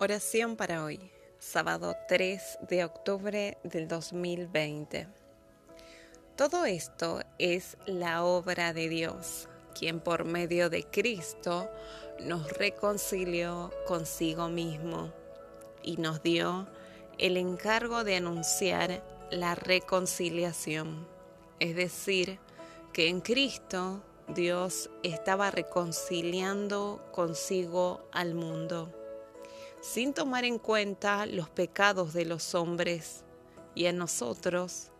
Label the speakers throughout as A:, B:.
A: Oración para hoy, sábado 3 de octubre del 2020. Todo esto es la obra de Dios, quien por medio de Cristo nos reconcilió consigo mismo y nos dio el encargo de anunciar la reconciliación, es decir, que en Cristo Dios estaba reconciliando consigo al mundo sin tomar en cuenta los pecados de los hombres, y a nosotros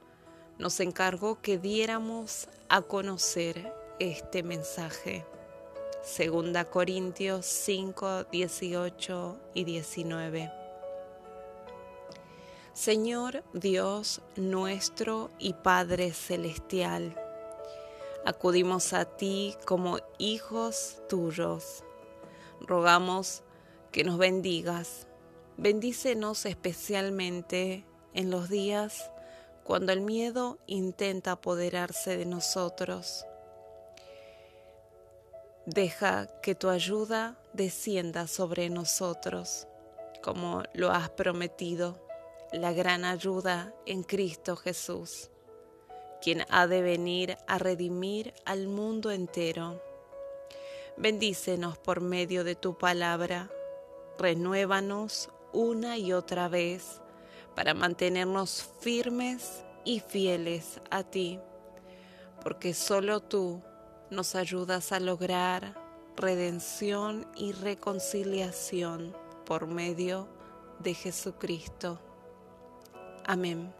A: nos encargó que diéramos a conocer este mensaje. Segunda Corintios 5, 18 y 19. Señor Dios nuestro y Padre Celestial, acudimos a ti como hijos tuyos. Rogamos que nos bendigas. Bendícenos especialmente en los días cuando el miedo intenta apoderarse de nosotros. Deja que tu ayuda descienda sobre nosotros, como lo has prometido, la gran ayuda en Cristo Jesús, quien ha de venir a redimir al mundo entero. Bendícenos por medio de tu palabra renuévanos una y otra vez para mantenernos firmes y fieles a ti, porque solo tú nos ayudas a lograr redención y reconciliación por medio de Jesucristo. Amén.